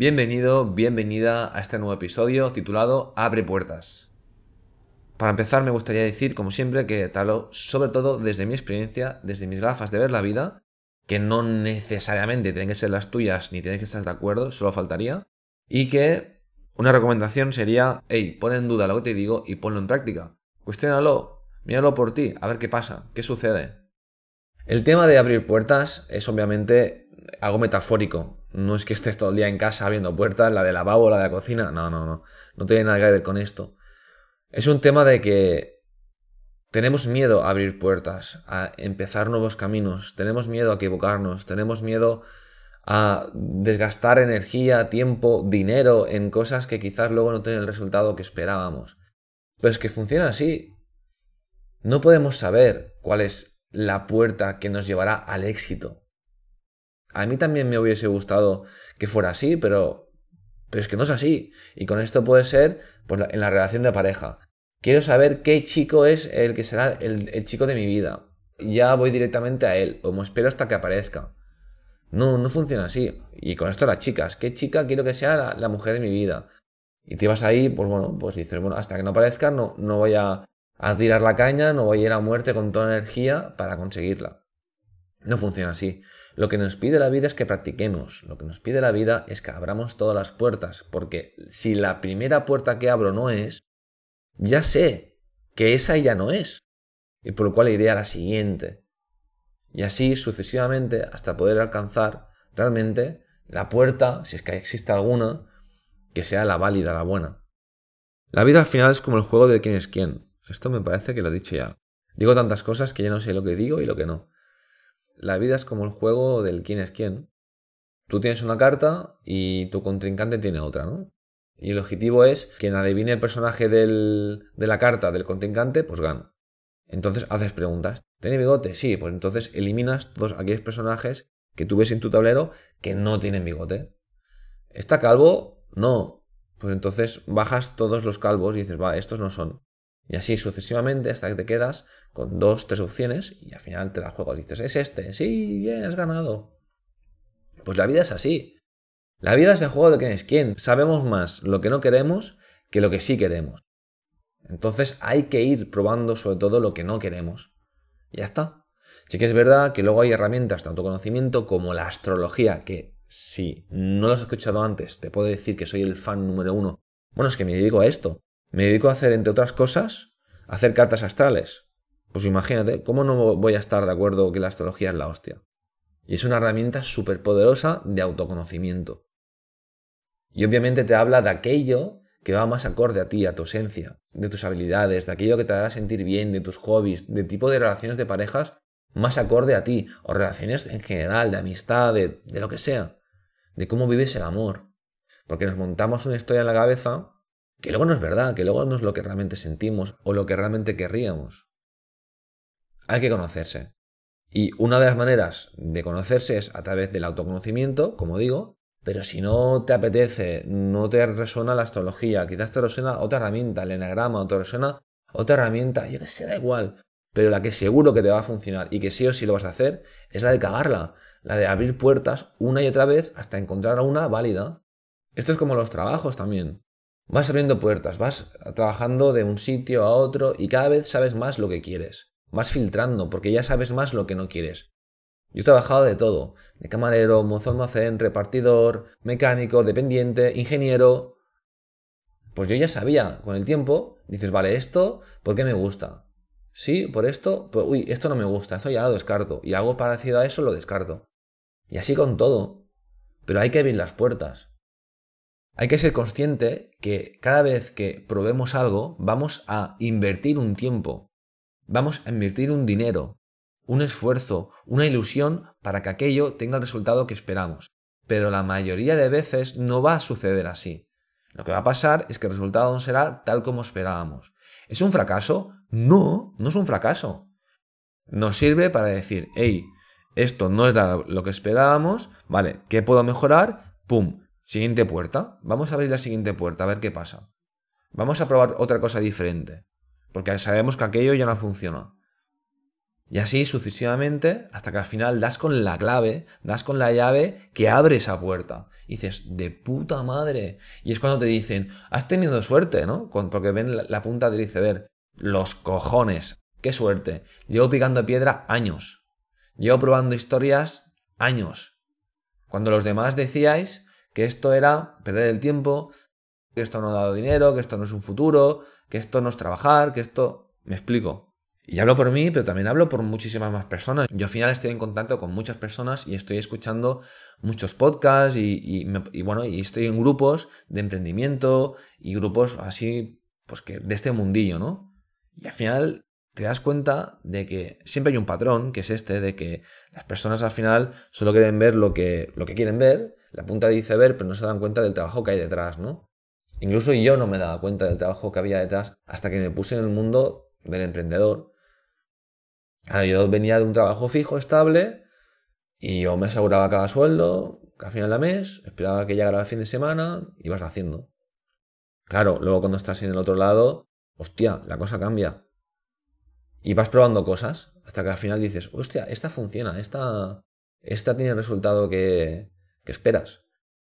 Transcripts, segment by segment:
Bienvenido, bienvenida a este nuevo episodio titulado Abre puertas. Para empezar me gustaría decir, como siempre, que te hablo sobre todo desde mi experiencia, desde mis gafas de ver la vida, que no necesariamente tienen que ser las tuyas ni tienes que estar de acuerdo, solo faltaría, y que una recomendación sería, hey, pon en duda lo que te digo y ponlo en práctica. Cuestiónalo, míralo por ti, a ver qué pasa, qué sucede. El tema de abrir puertas es obviamente algo metafórico. No es que estés todo el día en casa abriendo puertas, la de lavabo, la de la cocina. No, no, no. No tiene nada que ver con esto. Es un tema de que tenemos miedo a abrir puertas, a empezar nuevos caminos, tenemos miedo a equivocarnos, tenemos miedo a desgastar energía, tiempo, dinero en cosas que quizás luego no tienen el resultado que esperábamos. Pero es que funciona así. No podemos saber cuál es la puerta que nos llevará al éxito. A mí también me hubiese gustado que fuera así, pero, pero es que no es así. Y con esto puede ser pues, en la relación de pareja. Quiero saber qué chico es el que será el, chico de mi vida. Ya voy directamente a él, o me espero hasta que aparezca. No, no funciona así. Y con esto las chicas. ¿Qué chica quiero que sea la, mujer de mi vida? Y te vas ahí, pues bueno, pues dices, bueno, hasta que no aparezca no, no voy a, a tirar la caña, no voy a ir a muerte con toda energía para conseguirla. No funciona así. Lo que nos pide la vida es que practiquemos. Lo que nos pide la vida es que abramos todas las puertas. Porque si la primera puerta que abro no es, ya sé que esa ya no es. Y por lo cual iré a la siguiente. Y así sucesivamente hasta poder alcanzar realmente la puerta, si es que existe alguna, que sea la válida, la buena. La vida al final es como el juego de quién es quién. Esto me parece que lo he dicho ya. Digo tantas cosas que ya no sé lo que digo y lo que no. La vida es como el juego del quién es quién. Tú tienes una carta y tu contrincante tiene otra, ¿no? Y el objetivo es quien adivine el personaje de la carta del contrincante, pues gana. Entonces haces preguntas. ¿Tiene bigote? Sí, pues entonces eliminas todos aquellos personajes que tú ves en tu tablero que no tienen bigote. ¿Está calvo? No. Pues entonces bajas todos los calvos y dices, va, estos no son. Y así sucesivamente hasta que te quedas con dos, tres opciones y al final te la juego. Dices, es este, sí, bien, has ganado. Pues la vida es así. La vida es el juego de quién es quién. Sabemos más lo que no queremos que lo que sí queremos. Entonces hay que ir probando sobre todo lo que no queremos. ya está. Sí que es verdad que luego hay herramientas de autoconocimiento como la astrología, que si no lo has escuchado antes, te puedo decir que soy el fan número uno. Bueno, es que me dedico a esto. Me dedico a hacer, entre otras cosas, hacer cartas astrales. Pues imagínate, ¿cómo no voy a estar de acuerdo que la astrología es la hostia? Y es una herramienta súper poderosa de autoconocimiento. Y obviamente te habla de aquello que va más acorde a ti, a tu esencia, de tus habilidades, de aquello que te hará sentir bien, de tus hobbies, de tipo de relaciones de parejas más acorde a ti, o relaciones en general, de amistad, de, de lo que sea, de cómo vives el amor. Porque nos montamos una historia en la cabeza que luego no es verdad, que luego no es lo que realmente sentimos o lo que realmente querríamos. Hay que conocerse. Y una de las maneras de conocerse es a través del autoconocimiento, como digo, pero si no te apetece, no te resuena la astrología, quizás te resuena otra herramienta, el enagrama, o te resuena otra herramienta, yo que sé, da igual. Pero la que seguro que te va a funcionar y que sí o sí lo vas a hacer es la de cagarla, la de abrir puertas una y otra vez hasta encontrar una válida. Esto es como los trabajos también. Vas abriendo puertas, vas trabajando de un sitio a otro y cada vez sabes más lo que quieres. Vas filtrando porque ya sabes más lo que no quieres. Yo he trabajado de todo, de camarero, mozo almacén, repartidor, mecánico, dependiente, ingeniero. Pues yo ya sabía, con el tiempo, dices, vale, esto, ¿por qué me gusta? Sí, por esto, pues, uy, esto no me gusta, esto ya lo descarto. Y algo parecido a eso lo descarto. Y así con todo. Pero hay que abrir las puertas. Hay que ser consciente que cada vez que probemos algo vamos a invertir un tiempo, vamos a invertir un dinero, un esfuerzo, una ilusión para que aquello tenga el resultado que esperamos. Pero la mayoría de veces no va a suceder así. Lo que va a pasar es que el resultado no será tal como esperábamos. ¿Es un fracaso? No, no es un fracaso. Nos sirve para decir, hey, esto no era lo que esperábamos, vale, ¿qué puedo mejorar? ¡Pum! Siguiente puerta. Vamos a abrir la siguiente puerta a ver qué pasa. Vamos a probar otra cosa diferente. Porque sabemos que aquello ya no funciona. Y así sucesivamente, hasta que al final das con la clave, das con la llave que abre esa puerta. Y dices, de puta madre. Y es cuando te dicen, has tenido suerte, ¿no? Porque ven la punta del iceberg. Los cojones. Qué suerte. Llevo picando piedra años. Llevo probando historias años. Cuando los demás decíais que esto era perder el tiempo, que esto no ha dado dinero, que esto no es un futuro, que esto no es trabajar, que esto... Me explico. Y hablo por mí, pero también hablo por muchísimas más personas. Yo al final estoy en contacto con muchas personas y estoy escuchando muchos podcasts y, bueno, y estoy en grupos de emprendimiento y grupos así, pues que de este mundillo, ¿no? Y al final te das cuenta de que siempre hay un patrón, que es este, de que las personas al final solo quieren ver lo que, lo que quieren ver, la punta dice ver, pero no se dan cuenta del trabajo que hay detrás, ¿no? Incluso yo no me daba cuenta del trabajo que había detrás hasta que me puse en el mundo del emprendedor yo venía de un trabajo fijo, estable, y yo me aseguraba cada sueldo, cada final de mes, esperaba que llegara el fin de semana, y vas haciendo. Claro, luego cuando estás en el otro lado, hostia, la cosa cambia. Y vas probando cosas, hasta que al final dices, hostia, esta funciona, esta, esta tiene el resultado que, que esperas.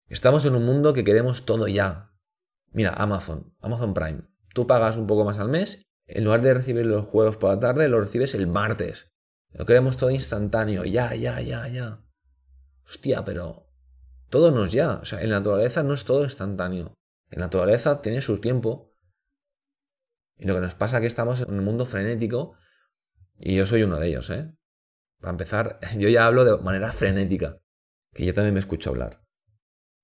Estamos en un mundo que queremos todo ya. Mira, Amazon, Amazon Prime. Tú pagas un poco más al mes en lugar de recibir los juegos por la tarde, lo recibes el martes. Lo queremos todo instantáneo. Ya, ya, ya, ya. Hostia, pero todo no es ya. O sea, en la naturaleza no es todo instantáneo. En la naturaleza tiene su tiempo. Y lo que nos pasa es que estamos en un mundo frenético. Y yo soy uno de ellos, ¿eh? Para empezar, yo ya hablo de manera frenética. Que yo también me escucho hablar.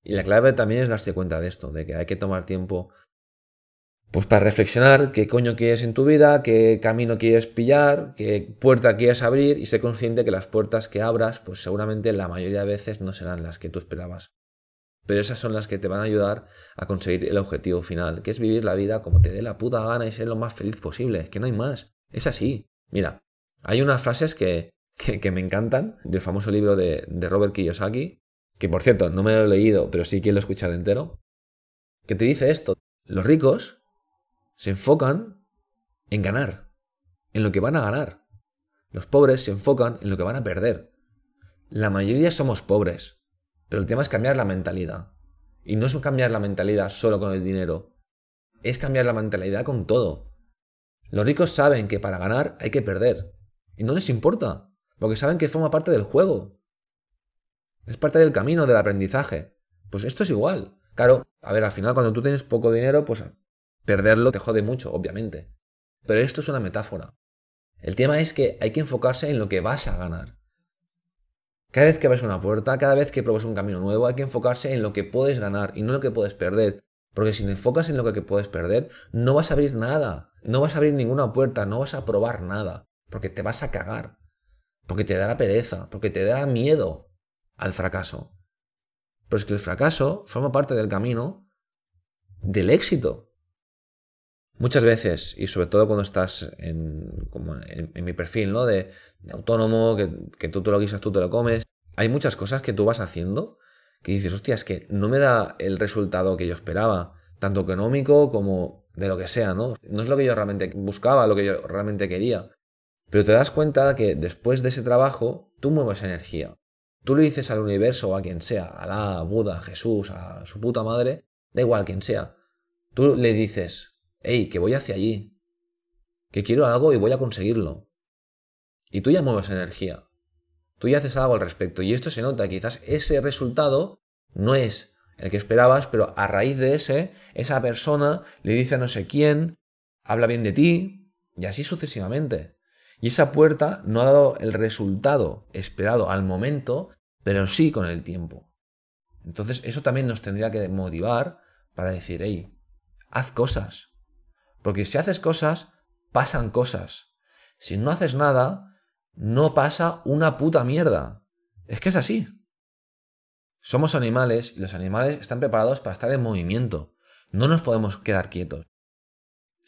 Y la clave también es darse cuenta de esto, de que hay que tomar tiempo pues para reflexionar qué coño quieres en tu vida, qué camino quieres pillar, qué puerta quieres abrir y ser consciente que las puertas que abras, pues seguramente la mayoría de veces no serán las que tú esperabas. Pero esas son las que te van a ayudar a conseguir el objetivo final, que es vivir la vida como te dé la puta gana y ser lo más feliz posible, que no hay más. Es así. Mira, hay unas frases que, me encantan del famoso libro de, de Robert Kiyosaki, que por cierto no me lo he leído, pero sí que lo he escuchado entero, que te dice esto. Los ricos se enfocan en ganar, en lo que van a ganar. Los pobres se enfocan en lo que van a perder. La mayoría somos pobres, pero el tema es cambiar la mentalidad. Y no es cambiar la mentalidad solo con el dinero, es cambiar la mentalidad con todo. Los ricos saben que para ganar hay que perder. Y no les importa, porque saben que forma parte del juego. Es parte del camino del aprendizaje. Pues esto es igual. Claro, a ver, al final cuando tú tienes poco dinero, pues Perderlo te jode mucho, obviamente. Pero esto es una metáfora. El tema es que hay que enfocarse en lo que vas a ganar. Cada vez que ves una puerta, cada vez que pruebas un camino nuevo, hay que enfocarse en lo que puedes ganar y no lo que puedes perder. Porque si te enfocas en lo que puedes perder, no vas a abrir nada. No vas a abrir ninguna puerta, no vas a probar nada. Porque te vas a cagar. Porque te dará pereza, porque te dará miedo al fracaso. Pero es que el fracaso forma parte del camino del éxito. Muchas veces, y sobre todo cuando estás en, mi perfil, ¿no? De, autónomo, que, tú te lo guisas, tú te lo comes. Hay muchas cosas que tú vas haciendo que dices, hostia, es que no me da el resultado que yo esperaba, tanto económico como de lo que sea, ¿no? No es lo que yo realmente buscaba, lo que yo realmente quería. Pero te das cuenta que después de ese trabajo, tú mueves energía. Tú le dices al universo o a quien sea, a la Buda, a Jesús, a su puta madre, da igual quien sea. Tú le dices, hey, que voy hacia allí, que quiero algo y voy a conseguirlo. Y tú ya mueves energía, tú ya haces algo al respecto y esto se nota, quizás ese resultado no es el que esperabas, pero a raíz de ese, esa persona le dice a no sé quién, habla bien de ti y así sucesivamente. Y esa puerta no ha dado el resultado esperado al momento, pero sí con el tiempo. Entonces eso también nos tendría que motivar para decir, hey, haz cosas, porque si haces cosas, pasan cosas. Si no haces nada, no pasa una puta mierda. Es que es así. Somos animales y los animales están preparados para estar en movimiento. No nos podemos quedar quietos.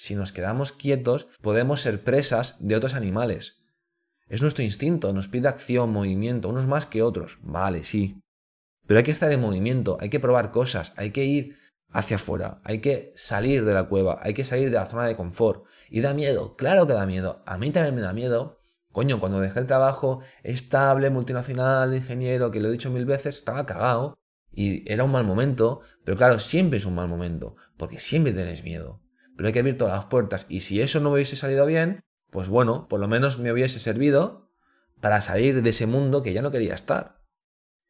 Si nos quedamos quietos, podemos ser presas de otros animales. Es nuestro instinto, nos pide acción, movimiento, unos más que otros. Vale, sí. Pero hay que estar en movimiento, hay que probar cosas, hay que ir hacia afuera, hay que salir de la cueva, hay que salir de la zona de confort. Y da miedo, claro que da miedo. A mí también me da miedo Coño, cuando dejé el trabajo estable, multinacional, de ingeniero, que lo he dicho mil veces, estaba cagado. Y era un mal momento, pero claro, siempre es un mal momento, porque siempre tenés miedo. Pero hay que abrir todas las puertas. Y si eso no me hubiese salido bien, pues bueno, por lo menos me hubiese servido para salir de ese mundo que ya no quería estar.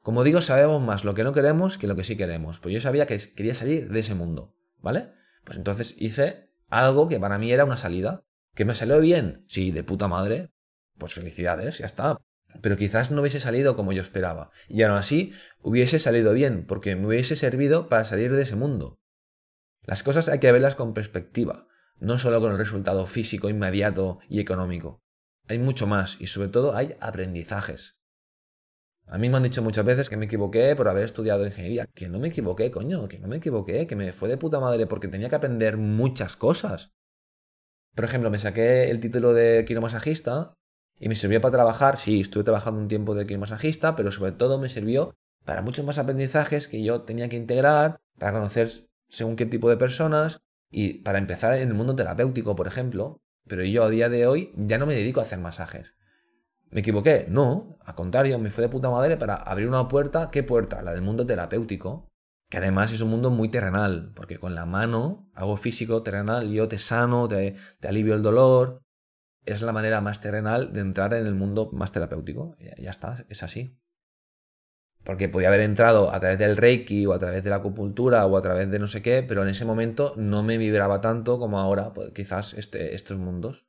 Como digo, sabemos más lo que no queremos que lo que sí queremos. Pues yo sabía que quería salir de ese mundo, ¿vale? Pues entonces hice algo que para mí era una salida. ¿Que me salió bien? Sí, de puta madre. Pues felicidades, ya está. Pero quizás no hubiese salido como yo esperaba. Y aún así, hubiese salido bien, porque me hubiese servido para salir de ese mundo. Las cosas hay que verlas con perspectiva, no solo con el resultado físico inmediato y económico. Hay mucho más y sobre todo hay aprendizajes. A mí me han dicho muchas veces que me equivoqué por haber estudiado ingeniería. Que no me equivoqué, coño, que no me equivoqué, que me fue de puta madre porque tenía que aprender muchas cosas. Por ejemplo, me saqué el título de quiromasajista y me sirvió para trabajar. Sí, estuve trabajando un tiempo de quiromasajista, pero sobre todo me sirvió para muchos más aprendizajes que yo tenía que integrar, para conocer según qué tipo de personas y para empezar en el mundo terapéutico, por ejemplo. Pero yo a día de hoy ya no me dedico a hacer masajes. ¿Me equivoqué? No, al contrario, me fue de puta madre para abrir una puerta. ¿Qué puerta? La del mundo terapéutico, que además es un mundo muy terrenal, porque con la mano, algo físico, terrenal, yo te sano, te, alivio el dolor. Es la manera más terrenal de entrar en el mundo más terapéutico. ya está, es así. Porque podía haber entrado a través del Reiki o a través de la acupuntura o a través de no sé qué, pero en ese momento no me vibraba tanto como ahora, pues, quizás este, estos mundos.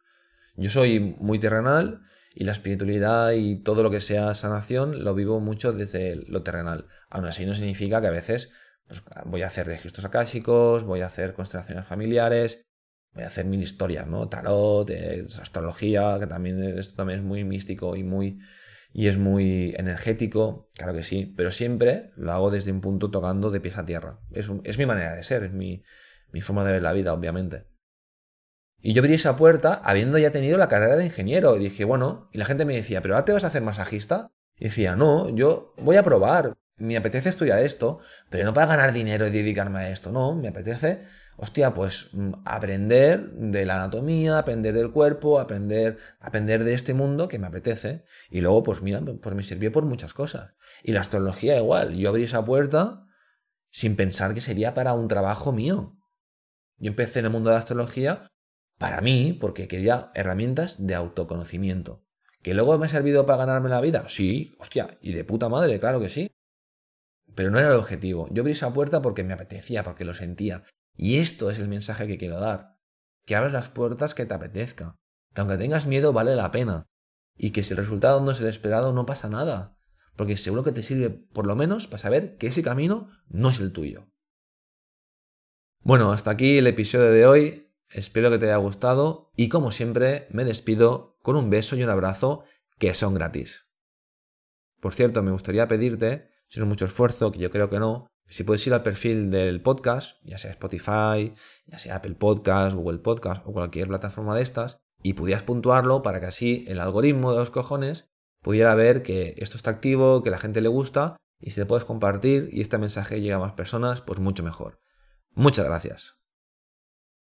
Yo soy muy terrenal y la espiritualidad y todo lo que sea sanación lo vivo mucho desde lo terrenal. Aún así no significa que a veces pues, voy a hacer registros acásicos, voy a hacer constelaciones familiares, voy a hacer mil historias, ¿no? Tarot, eh, astrología, que también esto también es muy místico y muy y es muy energético, claro que sí, pero siempre lo hago desde un punto tocando de pies a tierra. Es, es mi manera de ser, es mi, mi forma de ver la vida, obviamente. Y yo abrí esa puerta habiendo ya tenido la carrera de ingeniero. Y dije, bueno, y la gente me decía, ¿pero ahora te vas a hacer masajista? Y decía, no, yo voy a probar. Me apetece estudiar esto, pero no para ganar dinero y dedicarme a esto. No, me apetece, hostia, pues mm, aprender de la anatomía, aprender del cuerpo, aprender, aprender de este mundo que me apetece. Y luego, pues mira, pues me sirvió por muchas cosas. Y la astrología igual. Yo abrí esa puerta sin pensar que sería para un trabajo mío. Yo empecé en el mundo de la astrología para mí, porque quería herramientas de autoconocimiento. ¿Que luego me ha servido para ganarme la vida? Sí, hostia, y de puta madre, claro que sí. Pero no era el objetivo. Yo abrí esa puerta porque me apetecía, porque lo sentía. Y esto es el mensaje que quiero dar. Que abras las puertas que te apetezca. Que aunque tengas miedo, vale la pena. Y que si el resultado no es el esperado, no pasa nada. Porque seguro que te sirve, por lo menos, para saber que ese camino no es el tuyo. Bueno, hasta aquí el episodio de hoy. Espero que te haya gustado y como siempre me despido con un beso y un abrazo que son gratis. Por cierto, me gustaría pedirte, si no es mucho esfuerzo, que yo creo que no, si puedes ir al perfil del podcast, ya sea Spotify, ya sea Apple Podcast, Google Podcast o cualquier plataforma de estas, y pudieras puntuarlo para que así el algoritmo de los cojones pudiera ver que esto está activo, que la gente le gusta, y si te puedes compartir y este mensaje llega a más personas, pues mucho mejor. Muchas gracias.